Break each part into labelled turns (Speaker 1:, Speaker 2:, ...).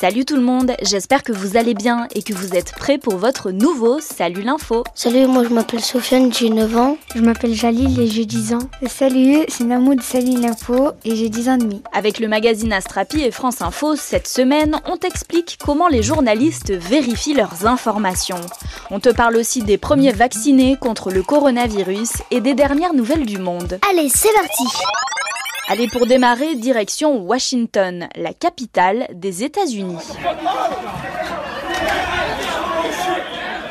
Speaker 1: Salut tout le monde, j'espère que vous allez bien et que vous êtes prêts pour votre nouveau Salut l'info.
Speaker 2: Salut, moi je m'appelle Sofiane, j'ai 9 ans.
Speaker 3: Je m'appelle Jalil et j'ai 10 ans.
Speaker 4: Salut, c'est Namoud Salut l'info et j'ai 10 ans et demi.
Speaker 1: Avec le magazine Astrapi et France Info, cette semaine, on t'explique comment les journalistes vérifient leurs informations. On te parle aussi des premiers vaccinés contre le coronavirus et des dernières nouvelles du monde.
Speaker 2: Allez, c'est parti
Speaker 1: Allez, pour démarrer, direction Washington, la capitale des États-Unis.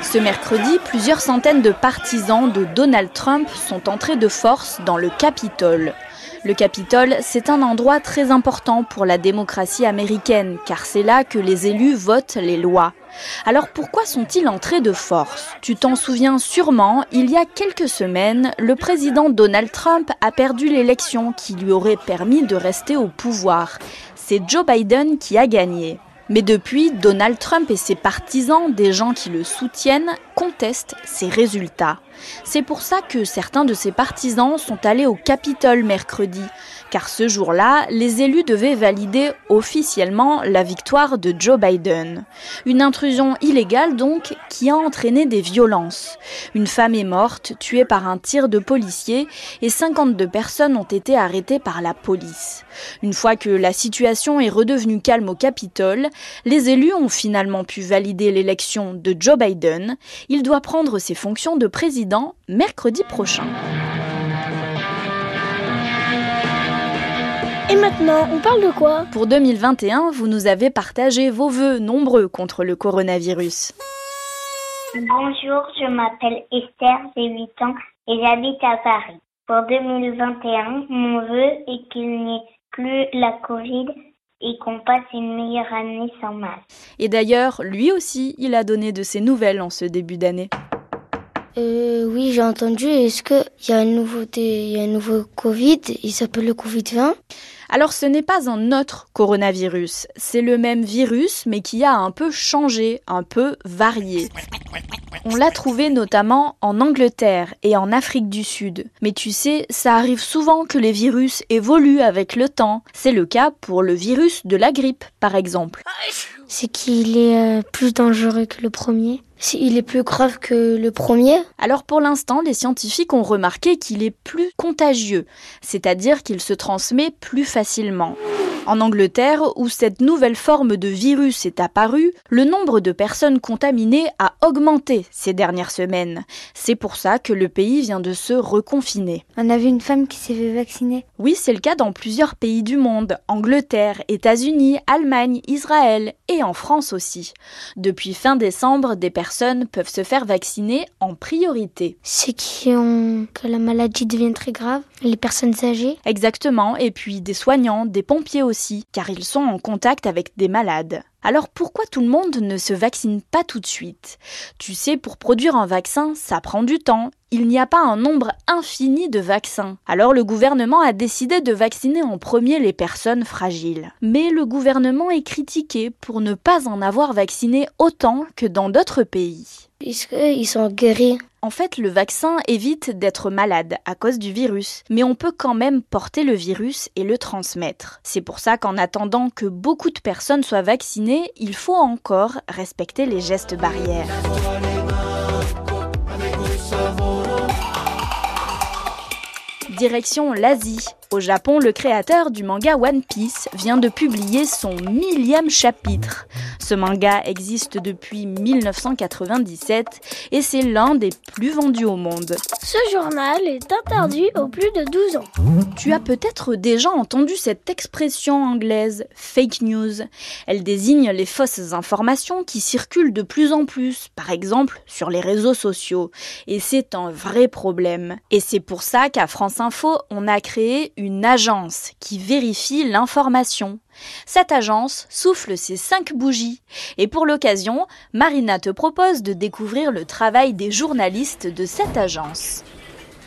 Speaker 1: Ce mercredi, plusieurs centaines de partisans de Donald Trump sont entrés de force dans le Capitole. Le Capitole, c'est un endroit très important pour la démocratie américaine, car c'est là que les élus votent les lois. Alors pourquoi sont-ils entrés de force? Tu t'en souviens sûrement, il y a quelques semaines, le président Donald Trump a perdu l'élection qui lui aurait permis de rester au pouvoir. C'est Joe Biden qui a gagné. Mais depuis, Donald Trump et ses partisans, des gens qui le soutiennent, contestent ses résultats. C'est pour ça que certains de ses partisans sont allés au Capitole mercredi, car ce jour-là, les élus devaient valider officiellement la victoire de Joe Biden. Une intrusion illégale donc qui a entraîné des violences. Une femme est morte, tuée par un tir de policier, et 52 personnes ont été arrêtées par la police. Une fois que la situation est redevenue calme au Capitole, les élus ont finalement pu valider l'élection de Joe Biden. Il doit prendre ses fonctions de président mercredi prochain.
Speaker 2: Et maintenant, on parle de quoi?
Speaker 1: Pour 2021, vous nous avez partagé vos vœux nombreux contre le coronavirus.
Speaker 5: Bonjour, je m'appelle Esther, j'ai 8 ans et j'habite à Paris. Pour 2021, mon vœu est qu'il n'y ait plus la Covid et qu'on passe une meilleure année sans masque.
Speaker 1: Et d'ailleurs, lui aussi, il a donné de ses nouvelles en ce début d'année.
Speaker 2: Euh, oui, j'ai entendu. Est-ce qu'il y a un nouveau, il y a un nouveau Covid? Il s'appelle le Covid-20
Speaker 1: alors ce n'est pas un autre coronavirus, c'est le même virus mais qui a un peu changé, un peu varié. On l'a trouvé notamment en Angleterre et en Afrique du Sud. Mais tu sais, ça arrive souvent que les virus évoluent avec le temps. C'est le cas pour le virus de la grippe, par exemple.
Speaker 3: C'est qu'il est euh, plus dangereux que le premier
Speaker 2: il est plus grave que le premier
Speaker 1: Alors pour l'instant, les scientifiques ont remarqué qu'il est plus contagieux, c'est-à-dire qu'il se transmet plus facilement. En Angleterre, où cette nouvelle forme de virus est apparue, le nombre de personnes contaminées a augmenté ces dernières semaines. C'est pour ça que le pays vient de se reconfiner.
Speaker 4: On a vu une femme qui s'est fait vacciner.
Speaker 1: Oui, c'est le cas dans plusieurs pays du monde, Angleterre, États-Unis, Allemagne, Israël et en France aussi. Depuis fin décembre, des personnes peuvent se faire vacciner en priorité.
Speaker 3: Ceux qui ont que la maladie devient très grave, les personnes âgées.
Speaker 1: Exactement, et puis des soignants, des pompiers aussi, car ils sont en contact avec des malades. Alors pourquoi tout le monde ne se vaccine pas tout de suite? Tu sais, pour produire un vaccin, ça prend du temps. Il n'y a pas un nombre infini de vaccins. Alors le gouvernement a décidé de vacciner en premier les personnes fragiles. Mais le gouvernement est critiqué pour ne pas en avoir vacciné autant que dans d'autres pays.
Speaker 2: Puisqu'ils sont guéris.
Speaker 1: En fait, le vaccin évite d'être malade à cause du virus, mais on peut quand même porter le virus et le transmettre. C'est pour ça qu'en attendant que beaucoup de personnes soient vaccinées, il faut encore respecter les gestes barrières. Direction l'Asie. Au Japon, le créateur du manga One Piece vient de publier son millième chapitre. Ce manga existe depuis 1997 et c'est l'un des plus vendus au monde.
Speaker 2: Ce journal est interdit aux plus de 12 ans.
Speaker 1: Tu as peut-être déjà entendu cette expression anglaise fake news. Elle désigne les fausses informations qui circulent de plus en plus, par exemple sur les réseaux sociaux. Et c'est un vrai problème. Et c'est pour ça qu'à France Info, on a créé une agence qui vérifie l'information. Cette agence souffle ses cinq bougies. Et pour l'occasion, Marina te propose de découvrir le travail des journalistes de cette agence.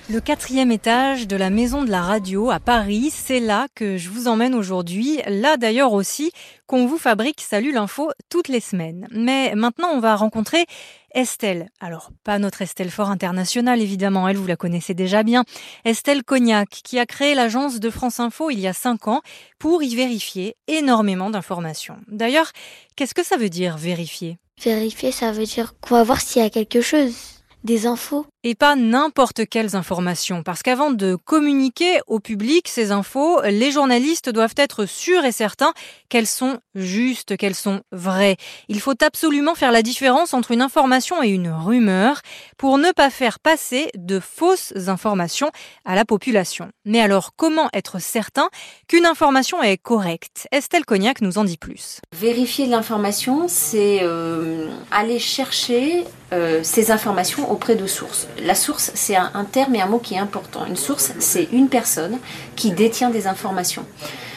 Speaker 6: Le quatrième étage de la maison de la radio à Paris, c'est là que je vous emmène aujourd'hui. Là d'ailleurs aussi qu'on vous fabrique Salut l'info toutes les semaines. Mais maintenant on va rencontrer Estelle. Alors, pas notre Estelle Fort International, évidemment, elle, vous la connaissez déjà bien. Estelle Cognac, qui a créé l'agence de France Info il y a cinq ans pour y vérifier énormément d'informations. D'ailleurs, qu'est-ce que ça veut dire vérifier?
Speaker 2: Vérifier, ça veut dire qu'on va voir s'il y a quelque chose, des infos.
Speaker 6: Et pas n'importe quelles informations, parce qu'avant de communiquer au public ces infos, les journalistes doivent être sûrs et certains qu'elles sont justes, qu'elles sont vraies. Il faut absolument faire la différence entre une information et une rumeur pour ne pas faire passer de fausses informations à la population. Mais alors, comment être certain qu'une information est correcte? Estelle Cognac nous en dit plus.
Speaker 7: Vérifier l'information, c'est euh, aller chercher euh, ces informations auprès de sources la source, c'est un, terme et un mot qui est important. Une source, c'est une personne qui détient des informations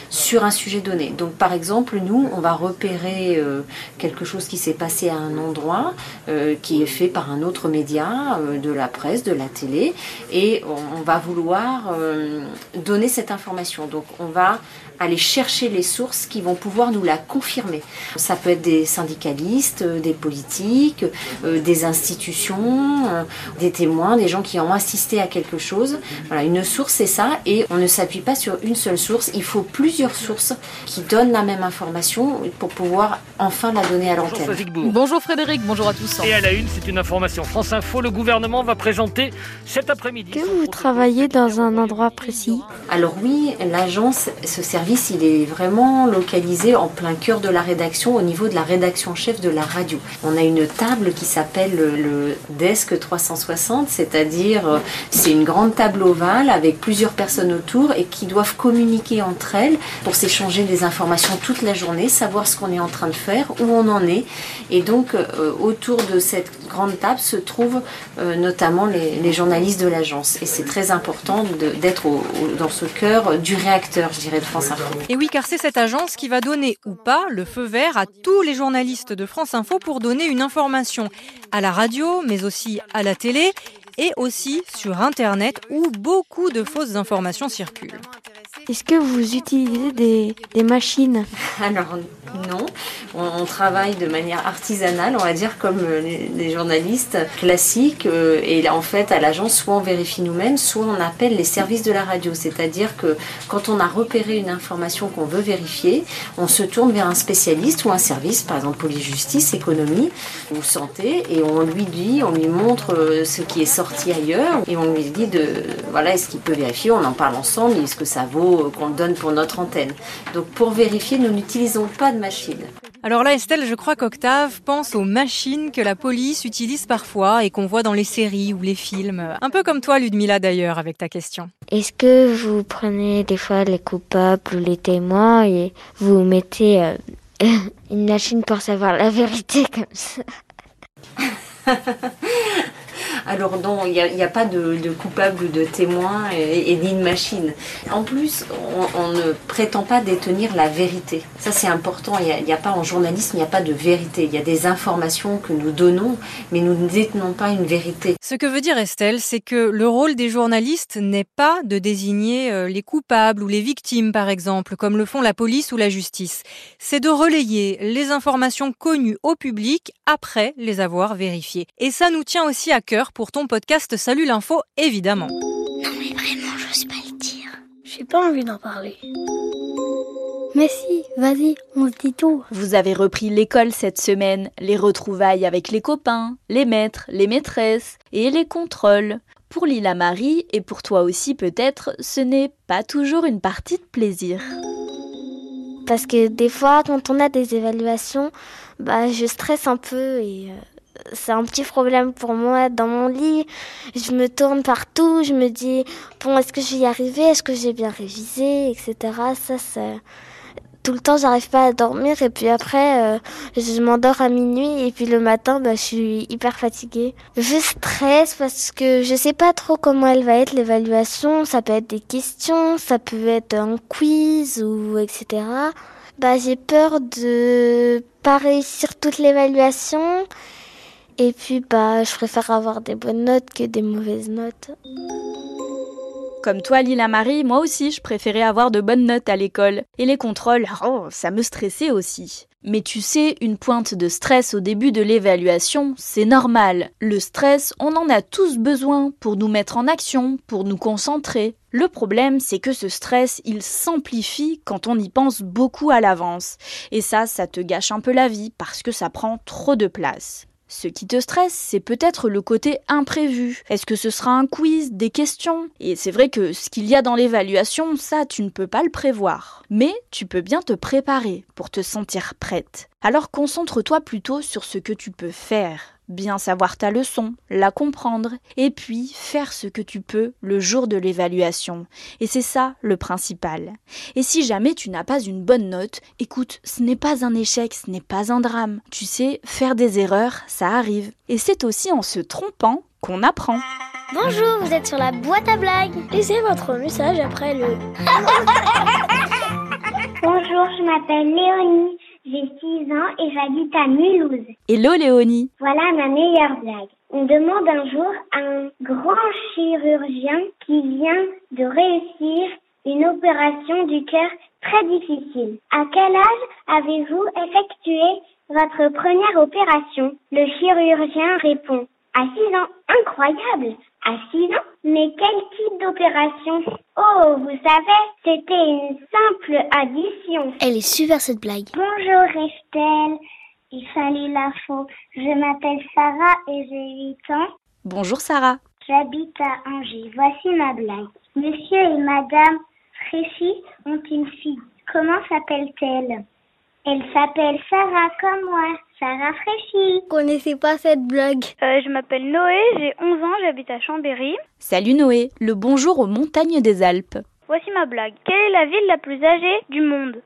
Speaker 7: sur un sujet donné. Donc par exemple, nous, on va repérer euh, quelque chose qui s'est passé à un endroit, euh, qui est fait par un autre média, euh, de la presse, de la télé, et on, va vouloir donner cette information. Donc on va aller chercher les sources qui vont pouvoir nous la confirmer. Ça peut être des syndicalistes, des politiques, des institutions, des témoins, des gens qui ont assisté à quelque chose. Voilà, une source c'est ça, et on ne s'appuie pas sur une seule source. Il faut plus sources qui donnent la même information pour pouvoir enfin la donner à l'antenne.
Speaker 8: Bonjour, Frédéric, bonjour à tous. Et à la une, c'est une information France Info. Le gouvernement va présenter cet après-midi.
Speaker 3: Que vous travaillez dans un endroit précis
Speaker 7: Alors oui, l'agence, ce service, il est vraiment localisé en plein cœur de la rédaction, au niveau de la rédaction chef de la radio. On a une table qui s'appelle le Desk 360, c'est-à-dire euh, c'est une grande table ovale avec plusieurs personnes autour et qui doivent communiquer entre elles pour s'échanger des informations toute la journée, savoir ce qu'on est en train de faire, où on en est. Et donc, euh, autour de cette grande table se trouvent euh, notamment les, journalistes de l'agence. Et c'est très important d'être dans ce cœur du réacteur, je dirais, de France Info.
Speaker 6: Et oui, car c'est cette agence qui va donner ou pas le feu vert à tous les journalistes de France Info pour donner une information à la radio, mais aussi à la télé et aussi sur Internet où beaucoup de fausses informations circulent.
Speaker 3: Est-ce que vous utilisez des, machines
Speaker 7: Alors non, on, travaille de manière artisanale, on va dire comme euh, les, journalistes classiques. Euh, et en fait, à l'agence, soit on vérifie nous-mêmes, soit on appelle les services de la radio. C'est-à-dire que quand on a repéré une information qu'on veut vérifier, on se tourne vers un spécialiste ou un service, par exemple police justice, économie ou santé, et on lui dit, on lui montre euh, ce qui est sorti ailleurs, et on lui dit de voilà, est-ce qu'il peut vérifier On en parle ensemble. Est-ce que ça vaut euh, qu'on donne pour notre antenne. Donc pour vérifier, nous n'utilisons pas de machine.
Speaker 6: Alors là, Estelle, je crois qu'Octave pense aux machines que la police utilise parfois et qu'on voit dans les séries ou les films. Un peu comme toi, Ludmilla, d'ailleurs, avec ta question.
Speaker 2: Est-ce que vous prenez des fois les coupables ou les témoins et vous mettez euh, une machine pour savoir la vérité comme ça?
Speaker 7: Alors non, il n'y a, pas de, coupable ou de témoin et, ni de machine. En plus, on, ne prétend pas détenir la vérité. Ça c'est important. Il n'y a, pas en journalisme, il n'y a pas de vérité. Il y a des informations que nous donnons, mais nous ne détenons pas une vérité.
Speaker 6: Ce que veut dire Estelle, c'est que le rôle des journalistes n'est pas de désigner euh, les coupables ou les victimes, par exemple, comme le font la police ou la justice. C'est de relayer les informations connues au public après les avoir vérifiées. Et ça nous tient aussi à cœur pour ton podcast Salut l'info, évidemment.
Speaker 2: Non mais vraiment, j'ose pas le dire.
Speaker 3: J'ai pas envie d'en parler. Mais si, vas-y, on se dit tout.
Speaker 1: Vous avez repris l'école cette semaine, les retrouvailles avec les copains, les maîtres, les maîtresses et les contrôles. Pour Lila Marie, et pour toi aussi peut-être, ce n'est pas toujours une partie de plaisir.
Speaker 2: Parce que des fois, quand on a des évaluations, bah, je stresse un peu et euh, c'est un petit problème pour moi dans mon lit. Je me tourne partout, je me dis bon est-ce que je vais y arriver, est-ce que j'ai bien révisé, etc. Ça, c'est tout le temps j'arrive pas à dormir et puis après euh, je m'endors à minuit et puis le matin bah, je suis hyper fatiguée. Je stresse parce que je sais pas trop comment elle va être l'évaluation. Ça peut être des questions, ça peut être un quiz ou etc. Bah j'ai peur de pas réussir toute l'évaluation et puis, bah, je préfère avoir des bonnes notes que des mauvaises notes.
Speaker 1: Comme toi, Lila Marie, moi aussi, je préférais avoir de bonnes notes à l'école. Et les contrôles, oh, ça me stressait aussi. Mais tu sais, une pointe de stress au début de l'évaluation, c'est normal. Le stress, on en a tous besoin pour nous mettre en action, pour nous concentrer. Le problème, c'est que ce stress, il s'amplifie quand on y pense beaucoup à l'avance. Et ça, ça te gâche un peu la vie parce que ça prend trop de place. Ce qui te stresse, c'est peut-être le côté imprévu. Est-ce que ce sera un quiz, des questions? Et c'est vrai que ce qu'il y a dans l'évaluation, ça, tu ne peux pas le prévoir. Mais tu peux bien te préparer pour te sentir prête. Alors concentre-toi plutôt sur ce que tu peux faire bien savoir ta leçon, la comprendre, et puis faire ce que tu peux le jour de l'évaluation. Et c'est ça le principal. Et si jamais tu n'as pas une bonne note, écoute, ce n'est pas un échec, ce n'est pas un drame. Tu sais, faire des erreurs, ça arrive. Et c'est aussi en se trompant qu'on apprend.
Speaker 9: Bonjour, vous êtes sur la boîte à blagues. Laissez votre message après le...
Speaker 5: Bonjour, je m'appelle Léonie. J'ai 6 ans et j'habite à Mulhouse.
Speaker 1: Hello Léonie.
Speaker 5: Voilà ma meilleure blague. On demande un jour à un grand chirurgien qui vient de réussir une opération du cœur très difficile. À quel âge avez-vous effectué votre première opération? Le chirurgien répond à 6 ans. Incroyable à 6 ans Mais quel type d'opération? Oh, vous savez, c'était une simple addition.
Speaker 9: Elle est super cette blague.
Speaker 5: Bonjour Estelle et salut l'info. Je m'appelle Sarah et j'ai 8 ans.
Speaker 1: Bonjour Sarah.
Speaker 5: J'habite à Angers. Voici ma blague. Monsieur et Madame Fréchy ont une fille. Comment s'appelle-t-elle? Elle s'appelle Sarah comme moi. Ça rafraîchit.
Speaker 9: Je connaissais pas cette blague.
Speaker 10: Euh, je m'appelle Noé, j'ai 11 ans, j'habite à Chambéry.
Speaker 1: Salut Noé, le bonjour aux montagnes des Alpes.
Speaker 10: Voici ma blague. Quelle est la ville la plus âgée du monde?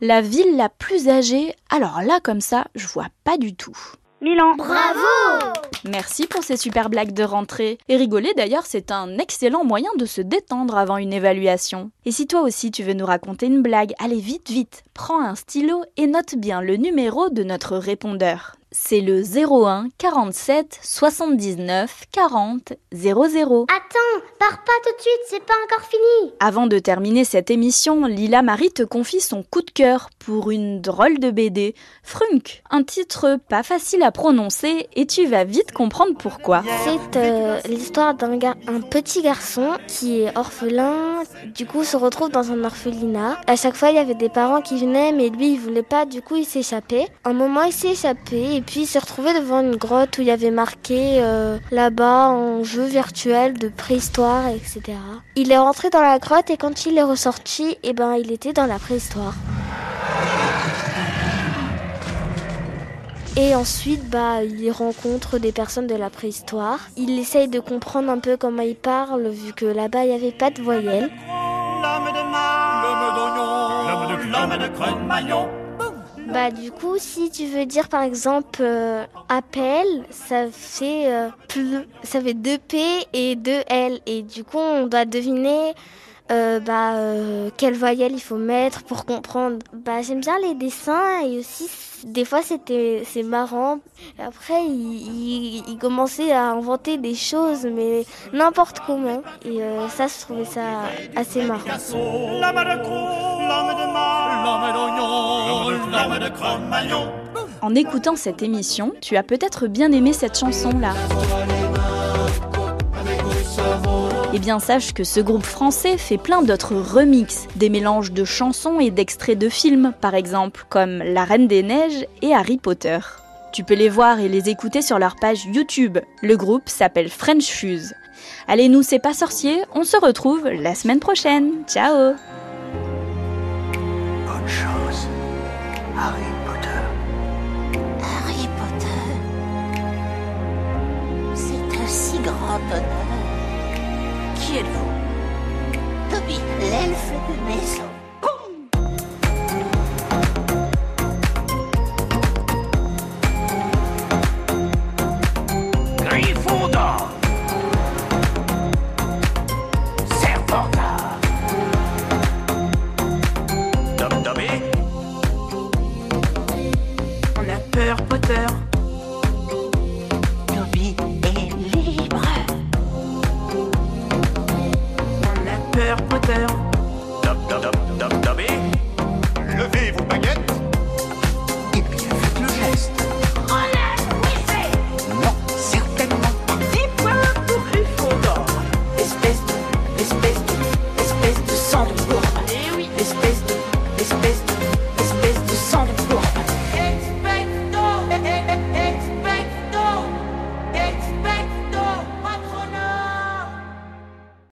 Speaker 1: La ville la plus âgée? Alors là, comme ça, je vois pas du tout.
Speaker 10: Milan.
Speaker 9: Bravo
Speaker 1: Merci pour ces super blagues de rentrée. Et rigoler d'ailleurs, c'est un excellent moyen de se détendre avant une évaluation. Et si toi aussi tu veux nous raconter une blague, allez vite vite, prends un stylo et note bien le numéro de notre répondeur c'est le 01 47 79 40 00.
Speaker 9: Attends, pars pas tout de suite, c'est pas encore fini.
Speaker 1: Avant de terminer cette émission, Lila Marie te confie son coup de cœur pour une drôle de BD, Frunk. Un titre pas facile à prononcer et tu vas vite comprendre pourquoi.
Speaker 2: C'est euh, l'histoire d'un un petit garçon qui est orphelin, du coup se retrouve dans un orphelinat. À chaque fois, il y avait des parents qui venaient, mais lui, il voulait pas, du coup, il s'échappait. Un moment, il s'est échappé puis il s'est retrouvé devant une grotte où il y avait marqué euh, là-bas en jeu virtuel de préhistoire, etc. Il est rentré dans la grotte et quand il est ressorti, et eh ben il était dans la préhistoire. Et ensuite, bah, il rencontre des personnes de la préhistoire. Il essaye de comprendre un peu comment ils parlent, vu que là-bas, il n'y avait pas de voyelles. L'homme de bah du coup, si tu veux dire par exemple euh, appel, ça fait euh, ça fait 2 P et 2 L et du coup on doit deviner euh, bah, quelle voyelle il faut mettre pour comprendre. Bah j'aime bien les dessins et aussi des fois c'était c'est marrant. Après il, il, commençait à inventer des choses mais n'importe comment et ça je trouvais ça assez marrant.
Speaker 1: En écoutant cette émission, tu as peut-être bien aimé cette chanson-là. Eh bien, sache que ce groupe français fait plein d'autres remixes, des mélanges de chansons et d'extraits de films, par exemple, comme La Reine des Neiges et Harry Potter. Tu peux les voir et les écouter sur leur page YouTube. Le groupe s'appelle French Fuse. Allez, nous, c'est pas sorcier, on se retrouve la semaine prochaine. Ciao Harry Potter.
Speaker 11: Harry Potter. C'est un si grand honneur. Qui êtes-vous? Toby, l'elfe de maison.